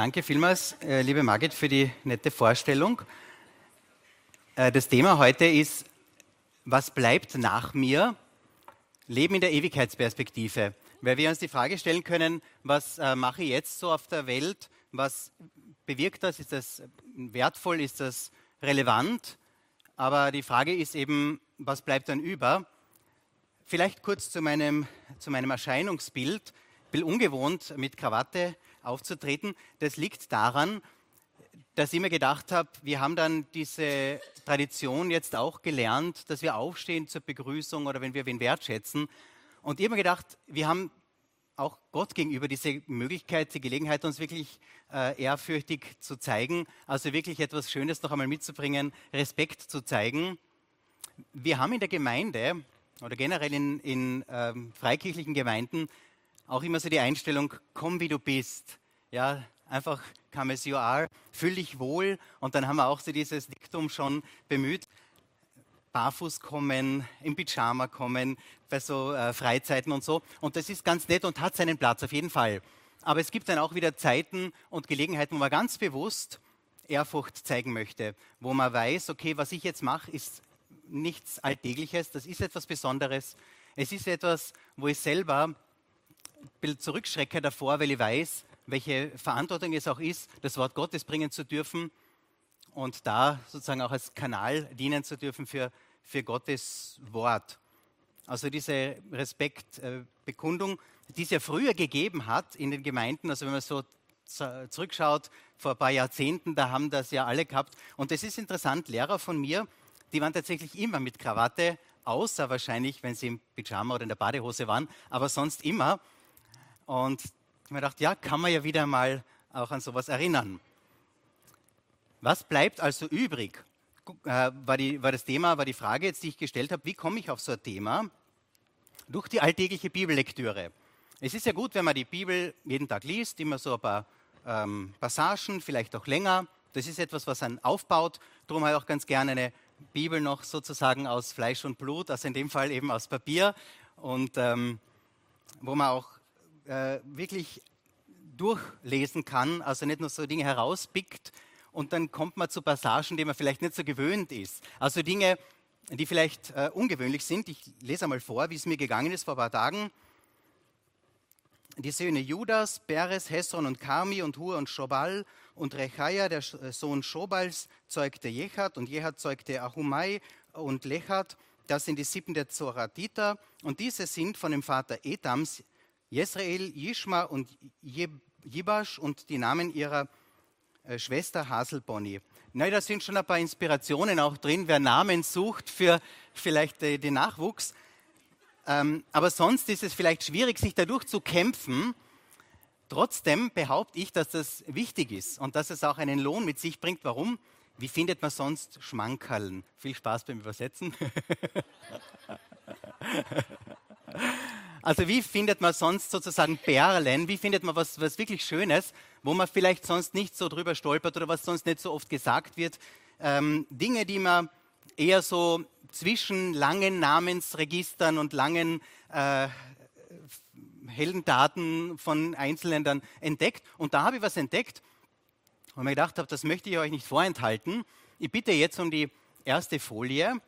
Danke vielmals, äh, liebe Margit, für die nette Vorstellung. Äh, das Thema heute ist, was bleibt nach mir? Leben in der Ewigkeitsperspektive. Weil wir uns die Frage stellen können, was äh, mache ich jetzt so auf der Welt? Was bewirkt das? Ist das wertvoll? Ist das relevant? Aber die Frage ist eben, was bleibt dann über? Vielleicht kurz zu meinem, zu meinem Erscheinungsbild. Ich bin ungewohnt, mit Krawatte aufzutreten. Das liegt daran, dass ich mir gedacht habe, wir haben dann diese Tradition jetzt auch gelernt, dass wir aufstehen zur Begrüßung oder wenn wir wen wertschätzen. Und ich habe mir gedacht, wir haben auch Gott gegenüber diese Möglichkeit, die Gelegenheit, uns wirklich äh, ehrfürchtig zu zeigen, also wirklich etwas Schönes noch einmal mitzubringen, Respekt zu zeigen. Wir haben in der Gemeinde oder generell in, in ähm, freikirchlichen Gemeinden auch immer so die Einstellung, komm wie du bist. Ja, einfach come as you are, fühl dich wohl. Und dann haben wir auch so dieses Diktum schon bemüht, barfuß kommen, im Pyjama kommen, bei so äh, Freizeiten und so. Und das ist ganz nett und hat seinen Platz auf jeden Fall. Aber es gibt dann auch wieder Zeiten und Gelegenheiten, wo man ganz bewusst Ehrfurcht zeigen möchte, wo man weiß, okay, was ich jetzt mache, ist nichts Alltägliches, das ist etwas Besonderes. Es ist etwas, wo ich selber bisschen zurückschrecke davor, weil ich weiß, welche Verantwortung es auch ist, das Wort Gottes bringen zu dürfen und da sozusagen auch als Kanal dienen zu dürfen für, für Gottes Wort. Also diese Respektbekundung, die es ja früher gegeben hat in den Gemeinden, also wenn man so zurückschaut, vor ein paar Jahrzehnten, da haben das ja alle gehabt. Und es ist interessant, Lehrer von mir, die waren tatsächlich immer mit Krawatte, außer wahrscheinlich, wenn sie im Pyjama oder in der Badehose waren, aber sonst immer. Und mir gedacht, ja, kann man ja wieder mal auch an sowas erinnern. Was bleibt also übrig? Äh, war, die, war das Thema, war die Frage jetzt, die ich gestellt habe, wie komme ich auf so ein Thema? Durch die alltägliche Bibellektüre. Es ist ja gut, wenn man die Bibel jeden Tag liest, immer so ein paar ähm, Passagen, vielleicht auch länger. Das ist etwas, was einen aufbaut. Darum habe ich auch ganz gerne eine Bibel noch sozusagen aus Fleisch und Blut, also in dem Fall eben aus Papier und ähm, wo man auch äh, wirklich durchlesen kann, also nicht nur so Dinge herauspickt und dann kommt man zu Passagen, die man vielleicht nicht so gewöhnt ist. Also Dinge, die vielleicht äh, ungewöhnlich sind. Ich lese einmal vor, wie es mir gegangen ist vor ein paar Tagen. Die Söhne Judas, Peres, Hesron und Karmi und Hur und Schobal und Rechaia, der äh, Sohn Schobals, zeugte Jechat und Jechat zeugte Ahumai und Lechat. Das sind die Sippen der Zoratiter und diese sind von dem Vater Etams Jesrael, Jishma und Jibash und die Namen ihrer äh, Schwester Haselbonni. Na, da sind schon ein paar Inspirationen auch drin, wer Namen sucht für vielleicht äh, den Nachwuchs. Ähm, aber sonst ist es vielleicht schwierig, sich dadurch zu kämpfen. Trotzdem behaupte ich, dass das wichtig ist und dass es auch einen Lohn mit sich bringt. Warum? Wie findet man sonst Schmankerln? Viel Spaß beim Übersetzen. Also wie findet man sonst sozusagen Perlen? Wie findet man was, was wirklich Schönes, wo man vielleicht sonst nicht so drüber stolpert oder was sonst nicht so oft gesagt wird? Ähm, Dinge, die man eher so zwischen langen Namensregistern und langen äh, Heldendaten von Einzelländern entdeckt. Und da habe ich was entdeckt, wo ich mir gedacht habe, das möchte ich euch nicht vorenthalten. Ich bitte jetzt um die erste Folie.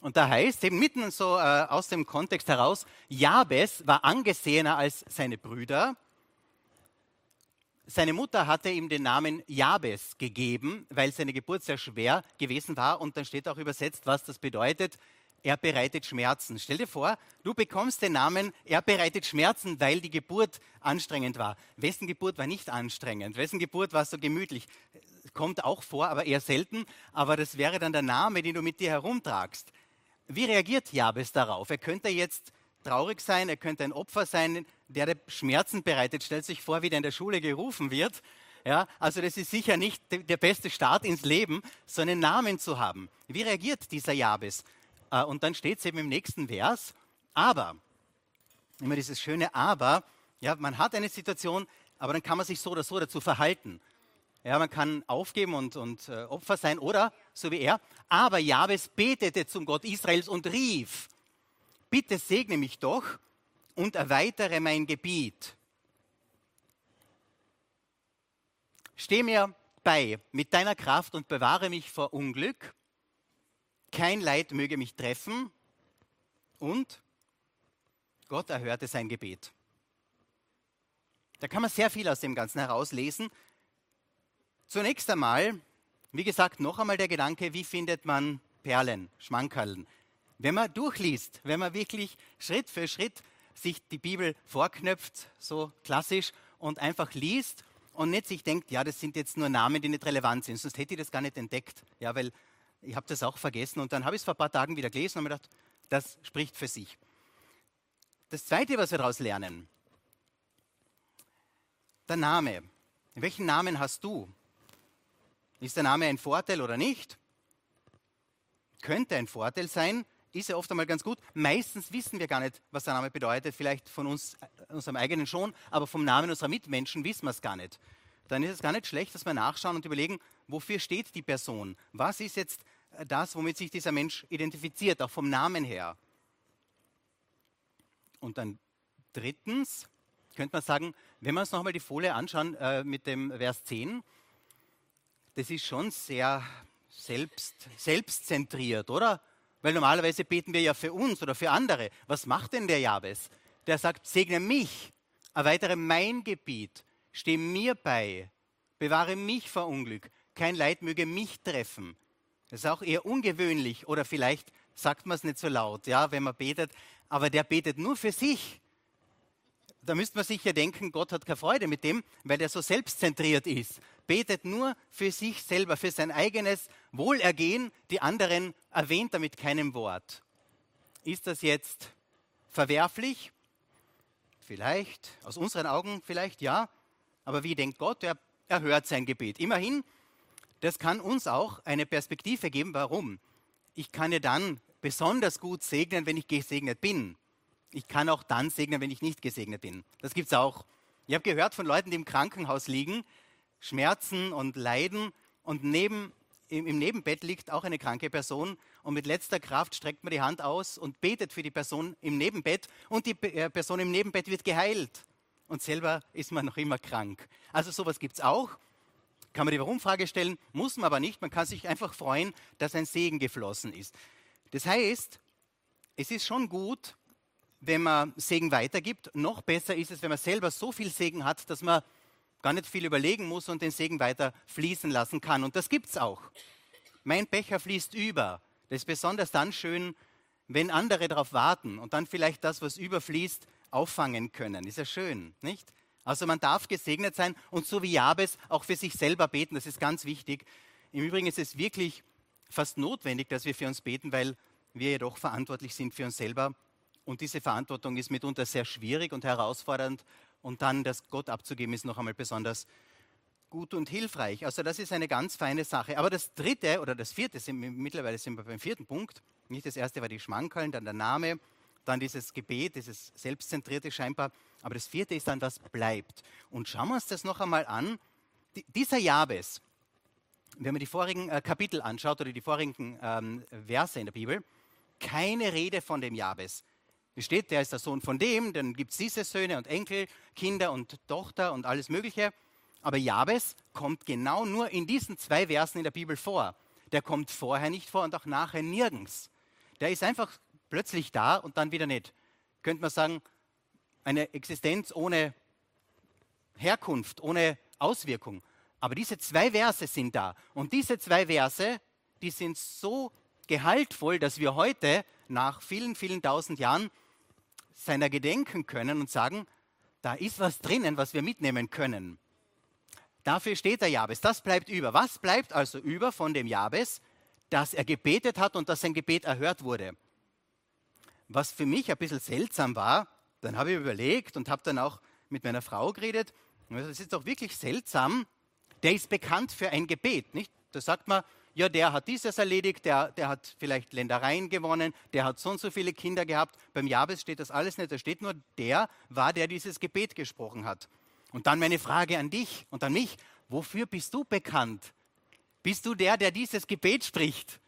Und da heißt eben mitten so äh, aus dem Kontext heraus, Jabes war angesehener als seine Brüder. Seine Mutter hatte ihm den Namen Jabes gegeben, weil seine Geburt sehr schwer gewesen war. Und dann steht auch übersetzt, was das bedeutet. Er bereitet Schmerzen. Stell dir vor, du bekommst den Namen, er bereitet Schmerzen, weil die Geburt anstrengend war. Wessen Geburt war nicht anstrengend? Wessen Geburt war so gemütlich? Kommt auch vor, aber eher selten. Aber das wäre dann der Name, den du mit dir herumtragst. Wie reagiert Jabes darauf? Er könnte jetzt traurig sein, er könnte ein Opfer sein, der, Schmerzen bereitet. Stellt sich vor, wie der in der Schule gerufen wird. Ja, also das ist sicher nicht der beste Start ins Leben, so einen Namen zu haben. Wie reagiert dieser Jabes? Äh, und dann steht es eben im nächsten Vers, aber, immer dieses schöne Aber, ja, man hat eine Situation, aber dann kann man sich so oder so dazu verhalten. Ja, man kann aufgeben und, und äh, Opfer sein oder, so wie er, aber Jabes betete zum Gott Israels und rief, bitte segne mich doch und erweitere mein Gebiet. steh mir bei mit deiner Kraft und bewahre mich vor Unglück. Kein Leid möge mich treffen. Und Gott erhörte sein Gebet. Da kann man sehr viel aus dem Ganzen herauslesen. Zunächst einmal, wie gesagt, noch einmal der Gedanke, wie findet man Perlen, Schmankerln. Wenn man durchliest, wenn man wirklich Schritt für Schritt sich die Bibel vorknöpft, so klassisch, und einfach liest und nicht sich denkt, ja, das sind jetzt nur Namen, die nicht relevant sind, sonst hätte ich das gar nicht entdeckt. Ja, weil ich habe das auch vergessen und dann habe ich es vor ein paar Tagen wieder gelesen und mir gedacht, das spricht für sich. Das Zweite, was wir daraus lernen, der Name. Welchen Namen hast du? Ist der Name ein Vorteil oder nicht? Könnte ein Vorteil sein, ist ja oft einmal ganz gut. Meistens wissen wir gar nicht, was der Name bedeutet. Vielleicht von uns, äh, unserem eigenen schon, aber vom Namen unserer Mitmenschen wissen wir es gar nicht. Dann ist es gar nicht schlecht, dass wir nachschauen und überlegen, wofür steht die Person? Was ist jetzt äh, das, womit sich dieser Mensch identifiziert, auch vom Namen her? Und dann drittens könnte man sagen, wenn wir uns nochmal die Folie anschauen äh, mit dem Vers 10, das ist schon sehr selbst, selbstzentriert, oder? Weil normalerweise beten wir ja für uns oder für andere. Was macht denn der Jabes? Der sagt, segne mich, erweitere mein Gebiet, steh mir bei, bewahre mich vor Unglück, kein Leid möge mich treffen. Das ist auch eher ungewöhnlich oder vielleicht sagt man es nicht so laut, ja, wenn man betet, aber der betet nur für sich. Da müsste man sich ja denken, Gott hat keine Freude mit dem, weil er so selbstzentriert ist. Betet nur für sich selber, für sein eigenes Wohlergehen, die anderen erwähnt er mit keinem Wort. Ist das jetzt verwerflich? Vielleicht, aus unseren Augen vielleicht ja, aber wie denkt Gott? Er, er hört sein Gebet. Immerhin, das kann uns auch eine Perspektive geben. Warum? Ich kann ja dann besonders gut segnen, wenn ich gesegnet bin. Ich kann auch dann segnen, wenn ich nicht gesegnet bin. Das gibt es auch. Ich habe gehört von Leuten, die im Krankenhaus liegen, Schmerzen und Leiden und neben, im, im Nebenbett liegt auch eine kranke Person und mit letzter Kraft streckt man die Hand aus und betet für die Person im Nebenbett und die äh, Person im Nebenbett wird geheilt und selber ist man noch immer krank. Also sowas gibt es auch. Kann man die Warum-Frage stellen, muss man aber nicht. Man kann sich einfach freuen, dass ein Segen geflossen ist. Das heißt, es ist schon gut, wenn man Segen weitergibt. Noch besser ist es, wenn man selber so viel Segen hat, dass man gar nicht viel überlegen muss und den Segen weiter fließen lassen kann. Und das gibt es auch. Mein Becher fließt über. Das ist besonders dann schön, wenn andere darauf warten und dann vielleicht das, was überfließt, auffangen können. Ist ja schön, nicht? Also man darf gesegnet sein und so wie Jabes auch für sich selber beten. Das ist ganz wichtig. Im Übrigen ist es wirklich fast notwendig, dass wir für uns beten, weil wir jedoch verantwortlich sind für uns selber. Und diese Verantwortung ist mitunter sehr schwierig und herausfordernd. Und dann das Gott abzugeben, ist noch einmal besonders gut und hilfreich. Also das ist eine ganz feine Sache. Aber das dritte oder das vierte, sind, mittlerweile sind wir beim vierten Punkt. Nicht das erste war die Schmankeln, dann der Name, dann dieses Gebet, dieses Selbstzentrierte scheinbar. Aber das vierte ist dann, was bleibt. Und schauen wir uns das noch einmal an. dieser Jabes, wenn man die vorigen äh, Kapitel anschaut oder die vorigen ähm, Verse in der Bibel, keine Rede von dem Jabes. Es steht, der ist der Sohn von dem, dann gibt es diese Söhne und Enkel, Kinder und Tochter und alles Mögliche. Aber Jabes kommt genau nur in diesen zwei Versen in der Bibel vor. Der kommt vorher nicht vor und auch nachher nirgends. Der ist einfach plötzlich da und dann wieder nicht. Könnte man sagen, eine Existenz ohne Herkunft, ohne Auswirkung. Aber diese zwei Verse sind da. Und diese zwei Verse, die sind so gehaltvoll, dass wir heute nach vielen, vielen tausend Jahren seiner gedenken können und sagen, da ist was drinnen, was wir mitnehmen können. Dafür steht der Jabes. Das bleibt über. Was bleibt also über von dem Jabes? Dass er gebetet hat und dass sein Gebet erhört wurde. Was für mich ein bisschen seltsam war, dann habe ich überlegt und habe dann auch mit meiner Frau geredet. Es ist doch wirklich seltsam, der ist bekannt für ein Gebet, nicht? Da sagt man, ja, der hat dieses erledigt, der, der hat vielleicht Ländereien gewonnen, der hat so und so viele Kinder gehabt. Beim Jabes steht das alles nicht, da steht nur, der war, der dieses Gebet gesprochen hat. Und dann meine Frage an dich und an mich, wofür bist du bekannt? Bist du der, der dieses Gebet spricht?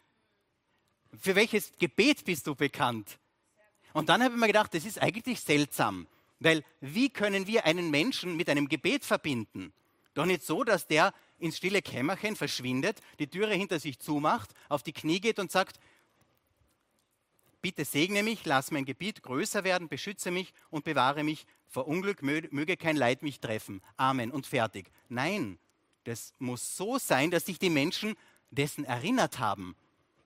Für welches Gebet bist du bekannt? Und dann habe ich mir gedacht, das ist eigentlich seltsam, weil wie können wir einen Menschen mit einem Gebet verbinden? Doch nicht so, dass der ins stille Kämmerchen verschwindet, die Türe hinter sich zumacht, auf die Knie geht und sagt, bitte segne mich, lass mein Gebiet größer werden, beschütze mich und bewahre mich vor Unglück, möge kein Leid mich treffen. Amen und fertig. Nein, das muss so sein, dass sich die Menschen dessen erinnert haben.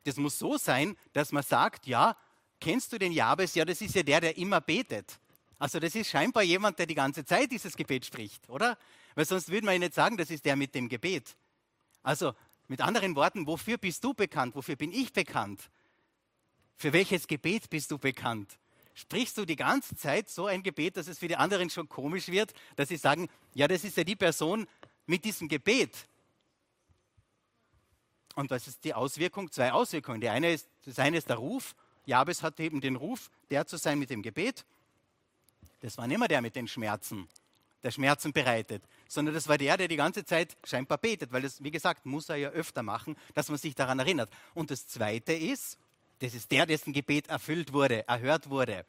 Das muss so sein, dass man sagt, ja, kennst du den Jabes? Ja, das ist ja der, der immer betet. Also das ist scheinbar jemand, der die ganze Zeit dieses Gebet spricht, oder? Weil sonst würde man ja nicht sagen, das ist der mit dem Gebet. Also mit anderen Worten, wofür bist du bekannt? Wofür bin ich bekannt? Für welches Gebet bist du bekannt? Sprichst du die ganze Zeit so ein Gebet, dass es für die anderen schon komisch wird, dass sie sagen, ja, das ist ja die Person mit diesem Gebet. Und was ist die Auswirkung? Zwei Auswirkungen. Die eine ist, das eine ist der Ruf. Jabes hat eben den Ruf, der zu sein mit dem Gebet. Das war nicht mehr der mit den Schmerzen, der Schmerzen bereitet, sondern das war der, der die ganze Zeit scheinbar betet, weil das, wie gesagt, muss er ja öfter machen, dass man sich daran erinnert. Und das Zweite ist, das ist der, dessen Gebet erfüllt wurde, erhört wurde.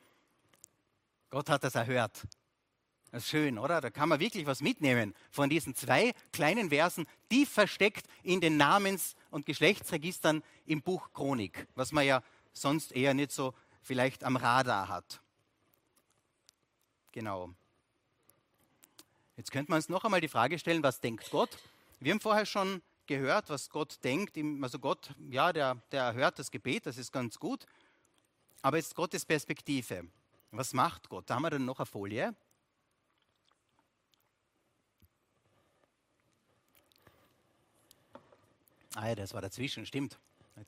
Gott hat das erhört. Das ist schön, oder? Da kann man wirklich was mitnehmen von diesen zwei kleinen Versen, tief versteckt in den Namens- und Geschlechtsregistern im Buch Chronik, was man ja sonst eher nicht so vielleicht am Radar hat. Genau. Jetzt könnte man uns noch einmal die Frage stellen, was denkt Gott? Wir haben vorher schon gehört, was Gott denkt. Also Gott, ja, der, der erhört das Gebet, das ist ganz gut. Aber jetzt Gottes Perspektive. Was macht Gott? Da haben wir dann noch eine Folie. Ah ja, das war dazwischen, stimmt.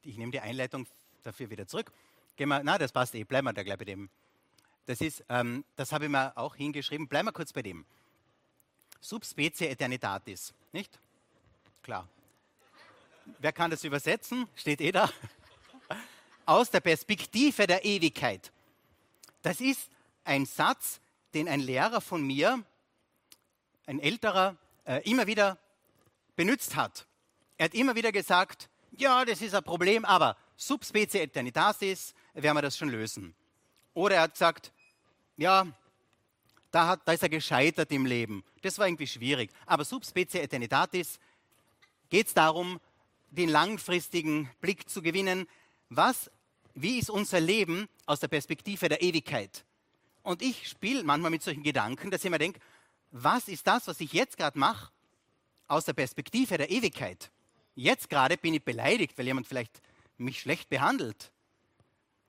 Ich nehme die Einleitung dafür wieder zurück. Gehen wir, na, das passt eh, bleiben wir da gleich bei dem. Das ähm, das habe ich mir auch hingeschrieben. Bleiben wir kurz bei dem. Subspecie Eternitatis, nicht? Klar. Wer kann das übersetzen? Steht eh da. Aus der Perspektive der Ewigkeit. Das ist ein Satz, den ein Lehrer von mir, ein älterer, äh, immer wieder benutzt hat. Er hat immer wieder gesagt, ja, das ist ein Problem, aber subspecie eternitatis werden wir das schon lösen. Oder er hat gesagt, ja, da, hat, da ist er gescheitert im Leben. Das war irgendwie schwierig. Aber subspecie eternitatis geht es darum, den langfristigen Blick zu gewinnen. Was, wie ist unser Leben aus der Perspektive der Ewigkeit? Und ich spiele manchmal mit solchen Gedanken, dass ich mir denke, was ist das, was ich jetzt gerade mache, aus der Perspektive der Ewigkeit? Jetzt gerade bin ich beleidigt, weil jemand vielleicht mich schlecht behandelt.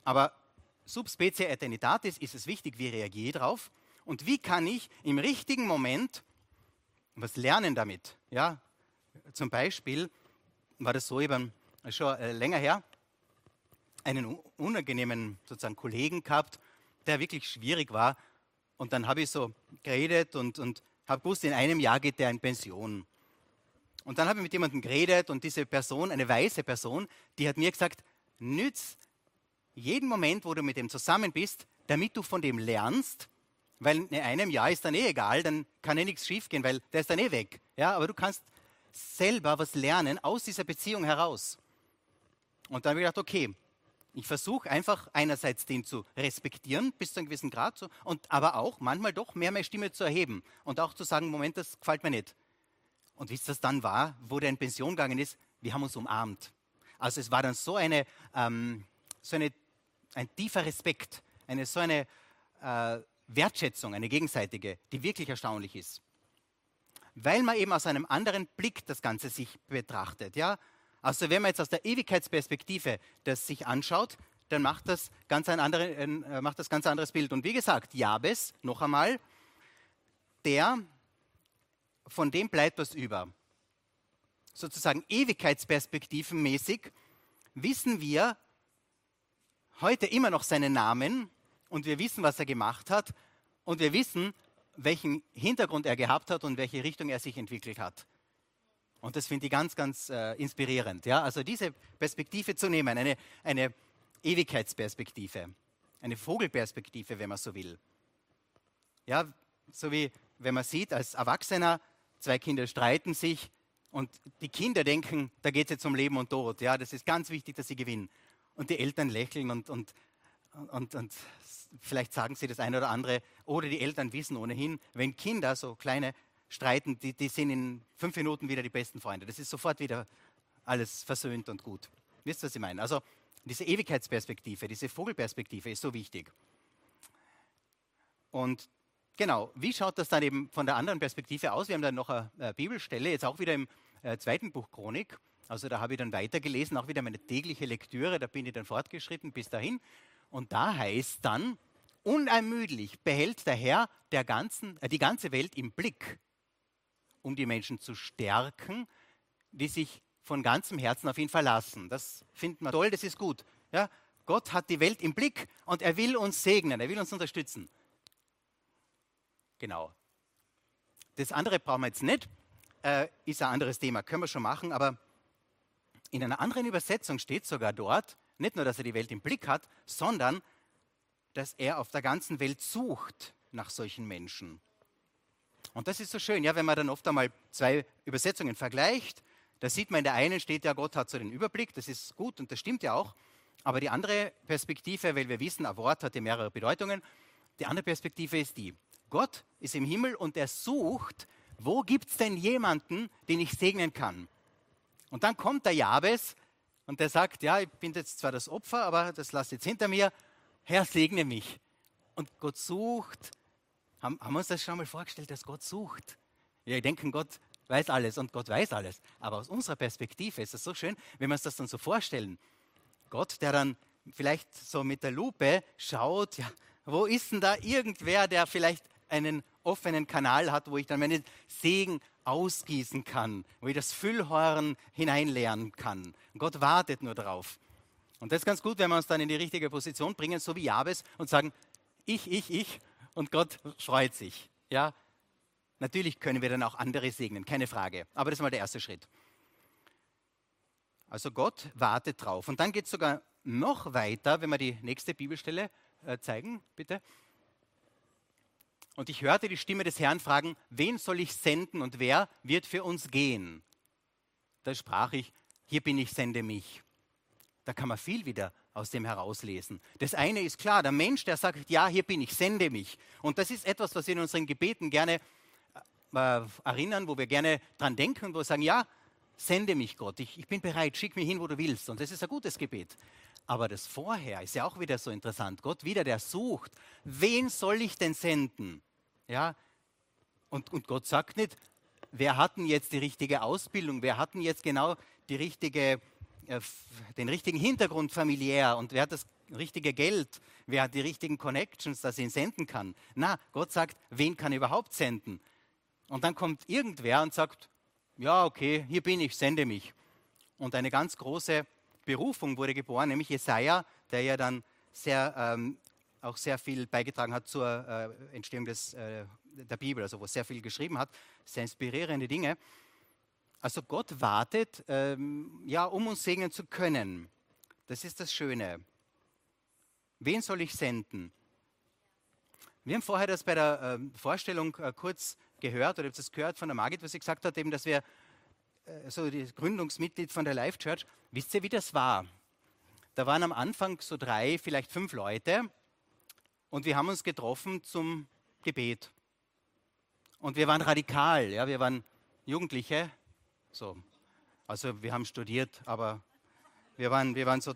Aber subspecie eternitatis ist es wichtig, wie reagiere ich darauf und wie kann ich im richtigen Moment was lernen damit. Ja, zum Beispiel war das so eben schon äh, länger her, einen unangenehmen sozusagen Kollegen gehabt, der wirklich schwierig war. Und dann habe ich so geredet und, und habe gewusst, in einem Jahr geht der in Pension. Und dann habe ich mit jemandem geredet und diese Person, eine weiße Person, die hat mir gesagt, nütz jeden Moment, wo du mit dem zusammen bist, damit du von dem lernst, weil in einem Jahr ist dann eh egal, dann kann eh nichts schiefgehen, weil der ist dann eh weg. Ja, aber du kannst selber was lernen aus dieser Beziehung heraus. Und dann habe ich gedacht, okay, ich versuche einfach einerseits den zu respektieren bis zu einem gewissen Grad, so, und aber auch manchmal doch mehr meine Stimme zu erheben und auch zu sagen, Moment, das gefällt mir nicht. Und wie es das dann war, wo der in Pension gegangen ist, wir haben uns umarmt. Also es war dann so eine, ähm, so eine ein tiefer Respekt, eine so eine äh, Wertschätzung, eine gegenseitige, die wirklich erstaunlich ist weil man eben aus einem anderen Blick das Ganze sich betrachtet. Ja? Also wenn man jetzt aus der Ewigkeitsperspektive das sich anschaut, dann macht das ganz ein, andere, äh, macht das ganz anderes Bild. Und wie gesagt, Jabes, noch einmal, der, von dem bleibt was über. Sozusagen ewigkeitsperspektivenmäßig wissen wir heute immer noch seinen Namen und wir wissen, was er gemacht hat und wir wissen, welchen Hintergrund er gehabt hat und welche Richtung er sich entwickelt hat. Und das finde ich ganz, ganz äh, inspirierend. Ja? Also diese Perspektive zu nehmen, eine, eine Ewigkeitsperspektive, eine Vogelperspektive, wenn man so will. Ja, so wie wenn man sieht, als Erwachsener, zwei Kinder streiten sich und die Kinder denken, da geht es jetzt um Leben und Tod. Ja, das ist ganz wichtig, dass sie gewinnen. Und die Eltern lächeln und, und, und, und vielleicht sagen sie das eine oder andere, oder die Eltern wissen ohnehin, wenn Kinder, so kleine, streiten, die, die sind in fünf Minuten wieder die besten Freunde. Das ist sofort wieder alles versöhnt und gut. Wisst ihr, was ich meine? Also diese Ewigkeitsperspektive, diese Vogelperspektive ist so wichtig. Und genau, wie schaut das dann eben von der anderen Perspektive aus? Wir haben dann noch eine, Bibelstelle, jetzt auch wieder im äh, zweiten Buch Chronik. Also da habe ich dann weitergelesen, auch wieder meine tägliche Lektüre, da bin ich dann fortgeschritten bis dahin. Und da heißt dann, unermüdlich behält der Herr der ganzen, äh, die ganze Welt im Blick, um die Menschen zu stärken, die sich von ganzem Herzen auf ihn verlassen. Das finden wir toll, das ist gut. Ja? Gott hat die Welt im Blick und er will uns segnen, er will uns unterstützen. Genau. Das andere brauchen wir jetzt nicht, äh, ist ein anderes Thema, können wir schon machen, aber in einer anderen Übersetzung steht sogar dort, nicht nur, dass er die Welt im Blick hat, sondern dass er auf der ganzen Welt sucht nach solchen Menschen. Und das ist so schön, ja, wenn man dann oft einmal zwei Übersetzungen vergleicht, da sieht man in der einen steht ja, Gott hat so den Überblick, das ist gut und das stimmt ja auch. Aber die andere Perspektive, weil wir wissen, ein Wort hat ja mehrere Bedeutungen, die andere Perspektive ist die, Gott ist im Himmel und er sucht, wo gibt es denn jemanden, den ich segnen kann? Und dann kommt der Jabes und der sagt, ja, ich bin jetzt zwar das Opfer, aber das lasse jetzt hinter mir, Herr, segne mich. Und Gott sucht, haben, haben wir uns das schon mal vorgestellt, dass Gott sucht? Wir denken, Gott weiß alles und Gott weiß alles. Aber aus unserer Perspektive ist es so schön, wenn wir uns das dann so vorstellen. Gott, der dann vielleicht so mit der Lupe schaut, ja, wo ist denn da irgendwer, der vielleicht einen offenen Kanal hat, wo ich dann meinen Segen ausgießen kann, wo ich das Füllhorn hineinleeren kann. Und Gott wartet nur darauf. Und das ist ganz gut, wenn wir uns dann in die richtige Position bringen, so wie Jabes, und sagen, ich, ich, ich, und Gott freut sich. Ja, Natürlich können wir dann auch andere segnen, keine Frage. Aber das ist mal der erste Schritt. Also Gott wartet drauf. Und dann geht es sogar noch weiter, wenn wir die nächste Bibelstelle äh, zeigen, bitte. Und ich hörte die Stimme des Herrn fragen, wen soll ich senden und wer wird für uns gehen? Da sprach ich, hier bin ich, sende mich. Da kann man viel wieder aus dem herauslesen. Das eine ist klar, der Mensch, der sagt, ja, hier bin ich, sende mich. Und das ist etwas, was wir in unseren Gebeten gerne äh, erinnern, wo wir gerne dran denken, wo wir sagen, ja, sende mich Gott, ich, ich bin bereit, schick mich hin, wo du willst. Und das ist ein gutes Gebet. Aber das Vorher ist ja auch wieder so interessant. Gott wieder, der sucht, wen soll ich denn senden? Ja, und, und Gott sagt nicht, wer hat denn jetzt die richtige Ausbildung, wer hat denn jetzt genau die richtige, äh, den richtigen Hintergrund familiär und wer hat das richtige Geld, wer hat die richtigen Connections, dass er ihn senden kann. Na, Gott sagt, wen kann er überhaupt senden? Und dann kommt irgendwer und sagt, ja, okay, hier bin ich, sende mich. Und eine ganz große Berufung wurde geboren, nämlich Jesaja, der ja dann sehr, ähm, auch sehr viel beigetragen hat zur äh, Entstehung des, äh, der Bibel, also wo sehr viel geschrieben hat, sehr inspirierende Dinge. Also Gott wartet, ähm, ja, um uns segnen zu können. Das ist das Schöne. Wen soll ich senden? Wir haben vorher das bei der äh, Vorstellung kurz gehört, oder ihr es gehört von der Margit, was sie gesagt hat, eben, dass wir äh, so die Gründungsmitglied von der Life Church, wisst ihr, wie das war? Da waren am Anfang so drei, vielleicht fünf Leute und wir haben uns getroffen zum Gebet. Und wir waren radikal, ja, wir waren Jugendliche, so. Also wir haben studiert, aber wir waren, wir waren so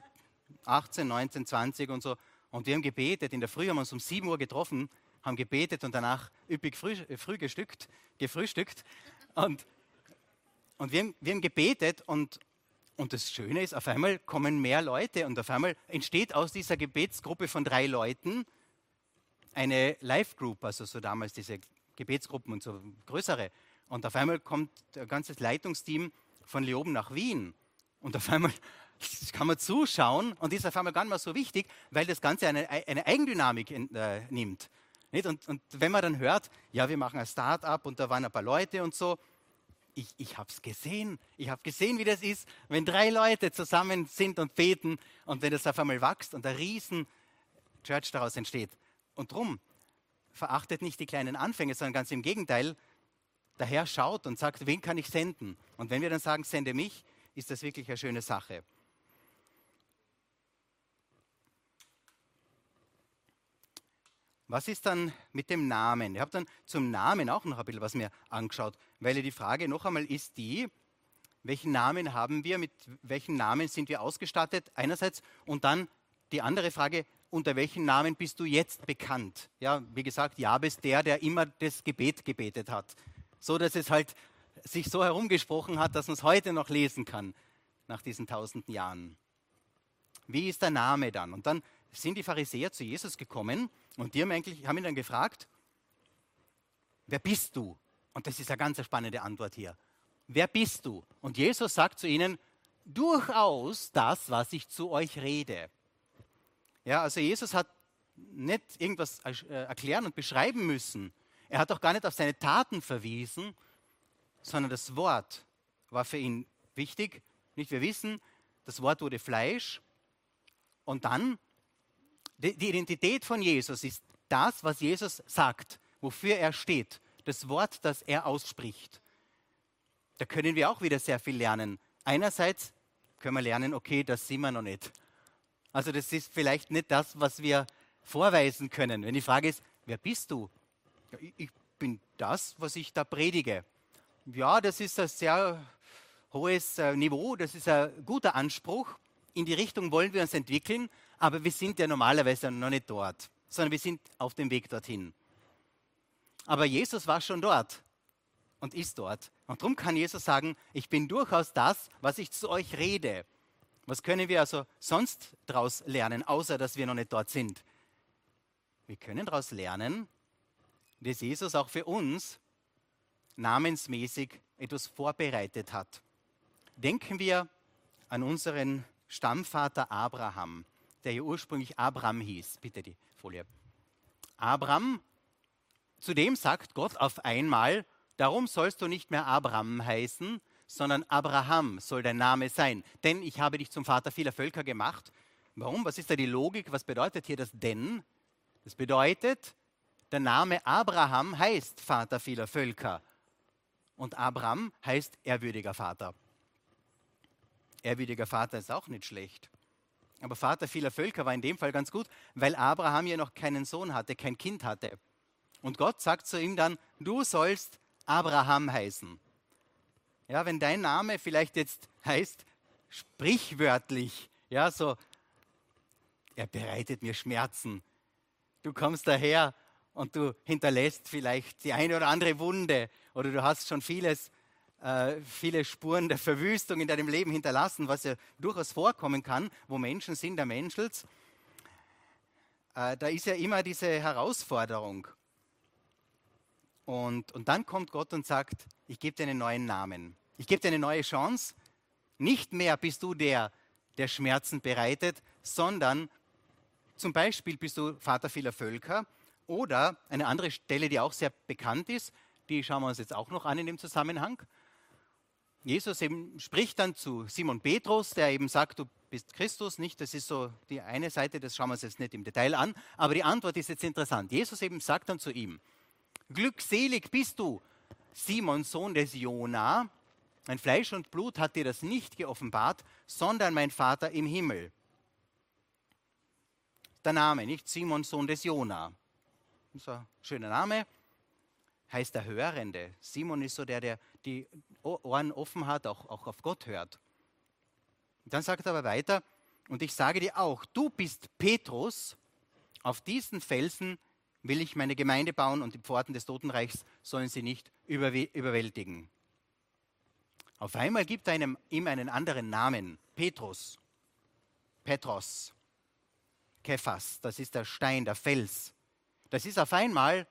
18, 19, 20 und so. Und wir haben gebetet. In der Früh haben wir uns um 7 Uhr getroffen haben gebetet und danach üppig früh, äh, früh gestückt, gefrühstückt. Und, und wir, haben, wir haben gebetet und, und das Schöne ist, auf einmal kommen mehr Leute und auf einmal entsteht aus dieser Gebetsgruppe von drei Leuten eine Live-Group, also so damals diese Gebetsgruppen und so größere. Und auf einmal kommt ein ganzes Leitungsteam von Leoben nach Wien. Und auf einmal kann man zuschauen und ist auf einmal gar nicht mehr so wichtig, weil das Ganze eine, eine Eigendynamik äh, nimmt. Und, und wenn man dann hört, ja, wir machen ein Start-up und da waren ein paar Leute und so, ich, ich habe es gesehen. Ich habe gesehen, wie das ist, wenn drei Leute zusammen sind und beten und wenn das auf einmal wächst und ein riesen Church daraus entsteht. Und drum, verachtet nicht die kleinen Anfänge, sondern ganz im Gegenteil, der Herr schaut und sagt, wen kann ich senden? Und wenn wir dann sagen, sende mich, ist das wirklich eine schöne Sache. Was ist dann mit dem Namen? Ich habe dann zum Namen auch noch ein bisschen was mir angeschaut, weil die Frage noch einmal ist die, welchen Namen haben wir, mit welchen Namen sind wir ausgestattet einerseits und dann die andere Frage, unter welchen Namen bist du jetzt bekannt? Ja, wie gesagt, Jabes der, der immer das Gebet gebetet hat, so dass es halt sich so herumgesprochen hat, dass man es heute noch lesen kann nach diesen tausenden Jahren. Wie ist der Name dann? Und dann sind die Pharisäer zu Jesus gekommen und die haben, eigentlich, haben ihn dann gefragt, wer bist du? Und das ist eine ganz spannende Antwort hier. Wer bist du? Und Jesus sagt zu ihnen, durchaus das, was ich zu euch rede. Ja, also Jesus hat nicht irgendwas äh, erklären und beschreiben müssen. Er hat auch gar nicht auf seine Taten verwiesen, sondern das Wort war für ihn wichtig. Nicht wir wissen, das Wort wurde Fleisch. Und dann, die Identität von Jesus ist das, was Jesus sagt, wofür er steht, das Wort, das er ausspricht. Da können wir auch wieder sehr viel lernen. Einerseits können wir lernen, okay, das sind wir noch nicht. Also das ist vielleicht nicht das, was wir vorweisen können. Wenn die Frage ist, wer bist du? Ja, ich bin das, was ich da predige. Ja, das ist ein sehr hohes äh, Niveau, das ist ein guter Anspruch. In die Richtung wollen wir uns entwickeln, aber wir sind ja normalerweise noch nicht dort, sondern wir sind auf dem Weg dorthin. Aber Jesus war schon dort und ist dort. Und darum kann Jesus sagen, ich bin durchaus das, was ich zu euch rede. Was können wir also sonst daraus lernen, außer dass wir noch nicht dort sind? Wir können daraus lernen, dass Jesus auch für uns namensmäßig etwas vorbereitet hat. Denken wir an unseren Stammvater Abraham, der ja ursprünglich Abraham hieß. Bitte die Folie. Abraham, zu dem sagt Gott auf einmal, darum sollst du nicht mehr Abraham heißen, sondern Abraham soll dein Name sein. Denn ich habe dich zum Vater vieler Völker gemacht. Warum? Was ist da die Logik? Was bedeutet hier das denn? Das bedeutet, der Name Abraham heißt Vater vieler Völker. Und Abraham heißt ehrwürdiger Vater. Ehrwürdiger Vater ist auch nicht schlecht. Aber Vater vieler Völker war in dem Fall ganz gut, weil Abraham ja noch keinen Sohn hatte, kein Kind hatte. Und Gott sagt zu ihm dann, du sollst Abraham heißen. Ja, wenn dein Name vielleicht jetzt heißt, sprichwörtlich, ja, so, er bereitet mir Schmerzen. Du kommst daher und du hinterlässt vielleicht die eine oder andere Wunde oder du hast schon vieles, äh, viele Spuren der Verwüstung in deinem Leben hinterlassen, was ja durchaus vorkommen kann, wo Menschen sind, der Menschels. Äh, da ist ja immer diese Herausforderung. Und, und dann kommt Gott und sagt, ich gebe dir einen neuen Namen. Ich gebe dir eine neue Chance. Nicht mehr bist du der, der Schmerzen bereitet, sondern zum Beispiel bist du Vater vieler Völker. Oder eine andere Stelle, die auch sehr bekannt ist, die schauen wir uns jetzt auch noch an in dem Zusammenhang. Jesus eben spricht dann zu Simon Petrus, der eben sagt, du bist Christus, nicht? Das ist so die eine Seite, das schauen wir uns jetzt nicht im Detail an, aber die Antwort ist jetzt interessant. Jesus eben sagt dann zu ihm, glückselig bist du, Simon, Sohn des Jona, mein Fleisch und Blut hat dir das nicht geoffenbart, sondern mein Vater im Himmel. Der Name, nicht Simon, Sohn des Jona. Ein schöner Name. Heißt der Hörende. Simon ist so der, der die Ohren offen hat, auch, auch auf Gott hört. dann sagt er aber weiter, und ich sage dir auch, du bist Petrus, auf diesen Felsen will ich meine Gemeinde bauen und die Pforten des Totenreichs sollen sie nicht überwältigen. Auf einmal gibt er einem, ihm einen anderen Namen, Petrus, Petros, Kephas, das ist der Stein, der Fels. Das ist auf einmal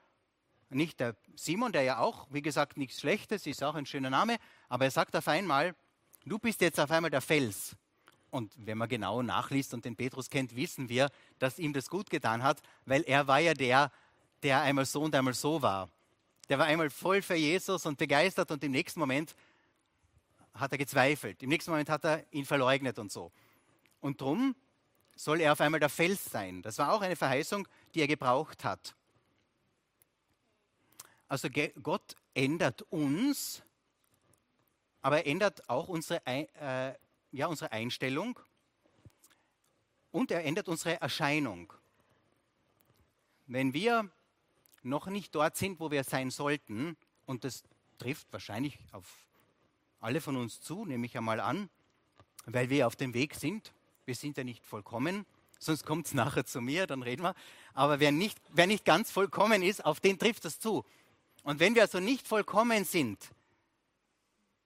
nicht der Simon, der ja auch, wie gesagt, nichts Schlechtes, ist auch ein schöner Name, aber er sagt auf einmal, du bist jetzt auf einmal der Fels. Und wenn man genau nachliest und den Petrus kennt, wissen wir, dass ihm das gut getan hat, weil er war ja der, der einmal so und einmal so war. Der war einmal voll für Jesus und begeistert und im nächsten Moment hat er gezweifelt. Im nächsten Moment hat er ihn verleugnet und so. Und drum soll er auf einmal der Fels sein. Das war auch eine Verheißung, die er gebraucht hat. Also Gott ändert uns, aber er ändert auch unsere, äh, ja, unsere Einstellung und er ändert unsere Erscheinung. wenn wir noch nicht dort sind, wo wir sein sollten, und das trifft wahrscheinlich auf alle von uns zu, nehme ich einmal an, weil wir auf dem Weg sind. Wir sind ja nicht vollkommen, sonst kommt es nachher zu mir, dann reden wir. Aber wer nicht, wer nicht ganz vollkommen ist, auf den trifft das zu. Und wenn wir also nicht vollkommen sind,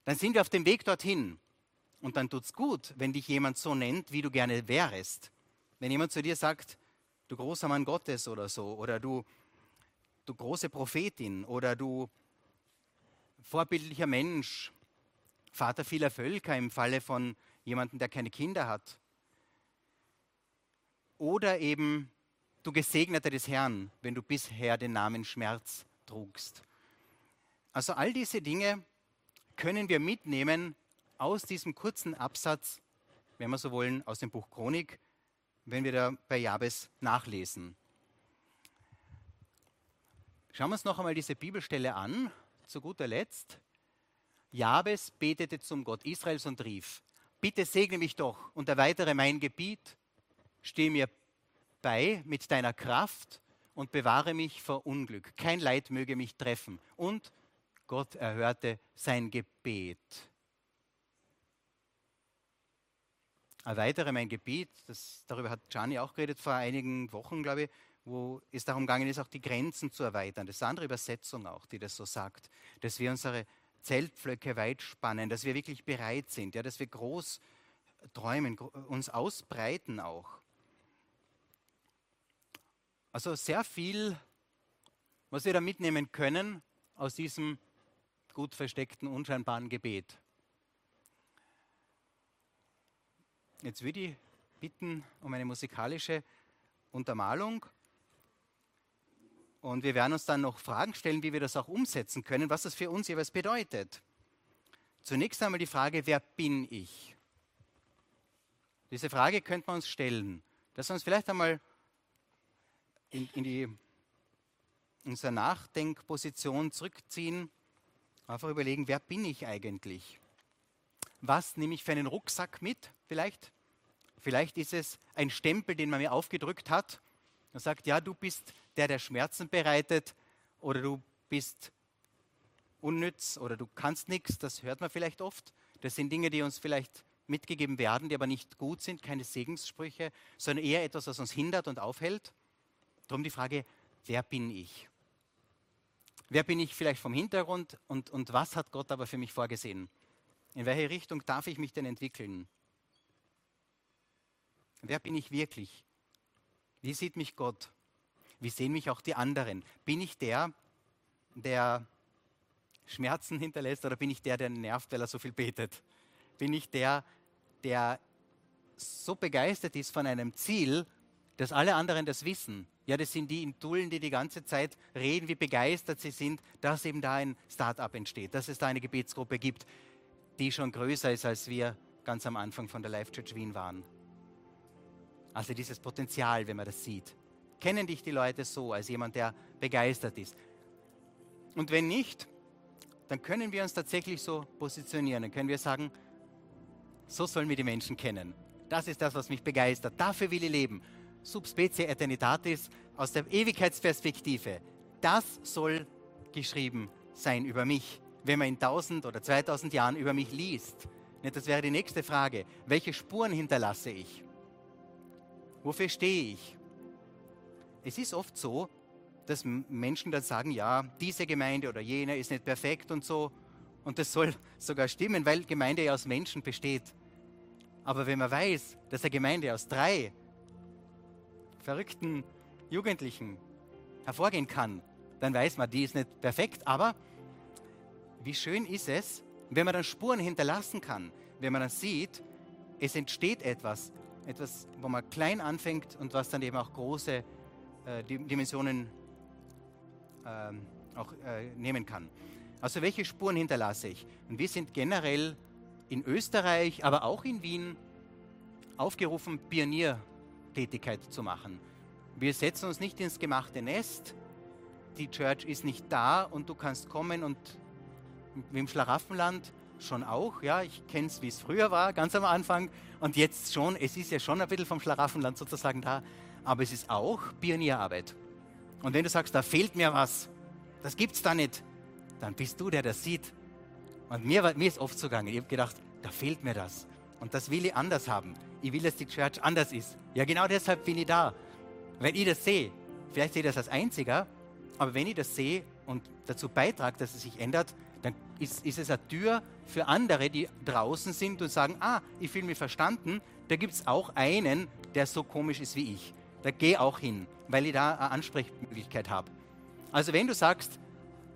dann sind wir auf dem Weg dorthin. Und dann tut es gut, wenn dich jemand so nennt, wie du gerne wärst. Wenn jemand zu dir sagt, du großer Mann Gottes oder so, oder du, du große Prophetin, oder du vorbildlicher Mensch, Vater vieler Völker im Falle von jemandem, der keine Kinder hat. Oder eben du Gesegneter des Herrn, wenn du bisher den Namen Schmerz trugst. Also all diese Dinge können wir mitnehmen aus diesem kurzen Absatz, wenn wir so wollen, aus dem Buch Chronik, wenn wir da bei Jabes nachlesen. Schauen wir uns noch einmal diese Bibelstelle an, zu guter Letzt. Jabes betete zum Gott Israels und rief, bitte segne mich doch und erweitere mein Gebiet, stehe mir bei mit deiner Kraft und bewahre mich vor Unglück. Kein Leid möge mich treffen. Und Gott erhörte sein Gebet. Erweitere mein Gebiet, das, darüber hat Gianni auch geredet vor einigen Wochen, glaube ich, wo es darum gegangen ist, auch die Grenzen zu erweitern. Das ist eine andere Übersetzung auch, die das so sagt, dass wir unsere Zeltpflöcke weit spannen, dass wir wirklich bereit sind, ja, dass wir groß träumen, uns ausbreiten auch. Also sehr viel, was wir da mitnehmen können aus diesem gut versteckten, unscheinbaren Gebet. Jetzt würde ich bitten um eine musikalische Untermalung. Und wir werden uns dann noch Fragen stellen, wie wir das auch umsetzen können, was das für uns jeweils bedeutet. Zunächst einmal die Frage, wer bin ich? Diese Frage könnte man uns stellen, dass wir uns vielleicht einmal in, in die, unsere Nachdenkposition zurückziehen, einfach überlegen, wer bin ich eigentlich? Was nehme ich für einen Rucksack mit vielleicht? Vielleicht ist es ein Stempel, den man mir aufgedrückt hat. Man sagt, ja, du bist der, der Schmerzen bereitet oder du bist unnütz oder du kannst nichts. Das hört man vielleicht oft. Das sind Dinge, die uns vielleicht mitgegeben werden, die aber nicht gut sind, keine Segenssprüche, sondern eher etwas, was uns hindert und aufhält. Darum die Frage, wer bin ich? Wer bin ich vielleicht vom Hintergrund und, und was hat Gott aber für mich vorgesehen? In welche Richtung darf ich mich denn entwickeln? Wer bin ich wirklich? Wie sieht mich Gott? Wie sehen mich auch die anderen? Bin ich der, der Schmerzen hinterlässt oder bin ich der, der nervt, weil er so viel betet? Bin ich der, der so begeistert ist von einem Ziel, dass alle anderen das wissen ja, das sind die in Dullen, die die ganze Zeit reden, wie begeistert sie sind, dass eben da ein Start-up entsteht, dass es da eine Gebetsgruppe gibt, die schon größer ist, als wir ganz am Anfang von der Life Church Wien waren. Also dieses Potenzial, wenn man das sieht. Kennen dich die Leute so, als jemand, der begeistert ist? Und wenn nicht, dann können wir uns tatsächlich so positionieren. Dann können wir sagen, so sollen wir die Menschen kennen. Das ist das, was mich begeistert. Dafür will ich leben subspecie eternitatis, aus der Ewigkeitsperspektive. Das soll geschrieben sein über mich, wenn man in 1000 oder 2000 Jahren über mich liest. Das wäre die nächste Frage. Welche Spuren hinterlasse ich? Wofür stehe ich? Es ist oft so, dass Menschen dann sagen, ja, diese Gemeinde oder jene ist nicht perfekt und so. Und das soll sogar stimmen, weil Gemeinde ja aus Menschen besteht. Aber wenn man weiß, dass eine Gemeinde aus drei verrückten Jugendlichen hervorgehen kann, dann weiß man, die ist nicht perfekt, aber wie schön ist es, wenn man dann Spuren hinterlassen kann, wenn man dann sieht, es entsteht etwas, etwas, wo man klein anfängt und was dann eben auch große äh, Dimensionen äh, auch äh, nehmen kann. Also welche Spuren hinterlasse ich? Und wir sind generell in Österreich, aber auch in Wien aufgerufen, Pionier Tätigkeit zu machen. Wir setzen uns nicht ins gemachte Nest. Die Church ist nicht da und du kannst kommen und im Schlaraffenland schon auch. Ja, ich kenne es, wie es früher war, ganz am Anfang. Und jetzt schon, es ist ja schon ein bisschen vom Schlaraffenland sozusagen da. Aber es ist auch Pionierarbeit. Und wenn du sagst, da fehlt mir was, das gibt's da nicht, dann bist du der, der sieht. Und mir, mir ist oft so gegangen, ich habe gedacht, da fehlt mir das. Und das will ich anders haben. Ich will, dass die Church anders ist. Ja, genau deshalb bin ich da. Wenn ich das sehe, vielleicht sehe ich das als Einziger, aber wenn ich das sehe und dazu beitrage, dass es sich ändert, dann ist, ist es eine Tür für andere, die draußen sind und sagen, ah, ich fühle mich verstanden, da gibt es auch einen, der so komisch ist wie ich. Da gehe auch hin, weil ich da eine Ansprechmöglichkeit habe. Also wenn du sagst,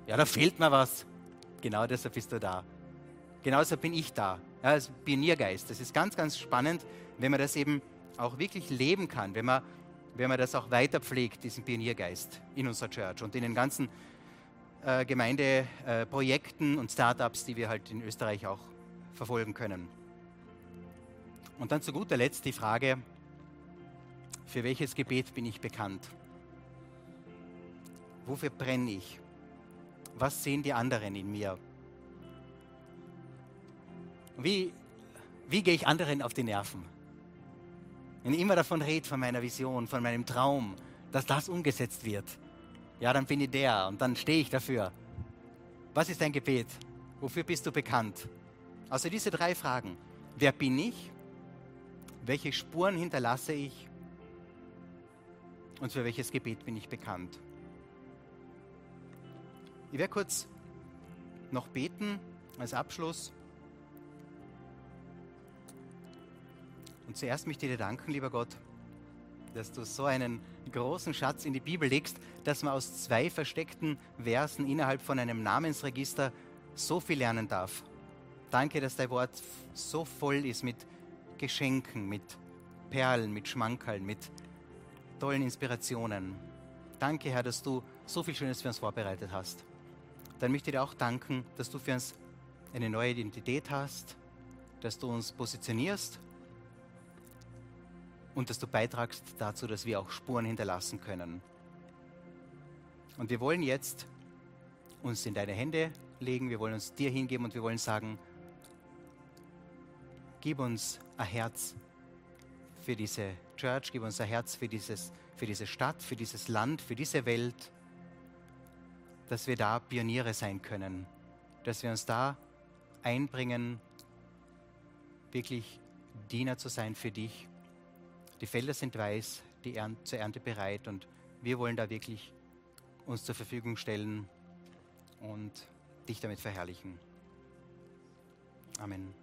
ja, da fehlt mir was, genau deshalb bist du da. Genauso bin ich da, ja, als Pioniergeist. Das ist ganz, ganz spannend, wenn man das eben auch wirklich leben kann, wenn man, wenn man das auch weiter pflegt, diesen Pioniergeist in unserer Church und in den ganzen äh, Gemeindeprojekten äh, und Startups, die wir halt in Österreich auch verfolgen können. Und dann zu guter Letzt die Frage, für welches Gebet bin ich bekannt? Wofür brenne ich? Was sehen die anderen in mir? Wie, wie gehe ich anderen auf die Nerven? Wenn ich immer davon rede, von meiner Vision, von meinem Traum, dass das umgesetzt wird, ja, dann bin ich der und dann stehe ich dafür. Was ist dein Gebet? Wofür bist du bekannt? Also diese drei Fragen. Wer bin ich? Welche Spuren hinterlasse ich? Und für welches Gebet bin ich bekannt? Ich werde kurz noch beten als Abschluss. Und zuerst möchte ich dir danken, lieber Gott, dass du so einen großen Schatz in die Bibel legst, dass man aus zwei versteckten Versen innerhalb von einem Namensregister so viel lernen darf. Danke, dass dein Wort so voll ist mit Geschenken, mit Perlen, mit Schmankerln, mit tollen Inspirationen. Danke, Herr, dass du so viel Schönes für uns vorbereitet hast. Dann möchte ich dir auch danken, dass du für uns eine neue Identität hast, dass du uns positionierst und dass du beitragst dazu, dass wir auch Spuren hinterlassen können. Und wir wollen jetzt uns in deine Hände legen, wir wollen uns dir hingeben und wir wollen sagen, gib uns ein Herz für diese Church, gib uns ein Herz für, dieses, für diese Stadt, für dieses Land, für diese Welt, dass wir da Pioniere sein können, dass wir uns da einbringen, wirklich Diener zu sein für dich die Felder sind weiß, die Ernte, zur Ernte bereit und wir wollen da wirklich uns zur Verfügung stellen und dich damit verherrlichen. Amen.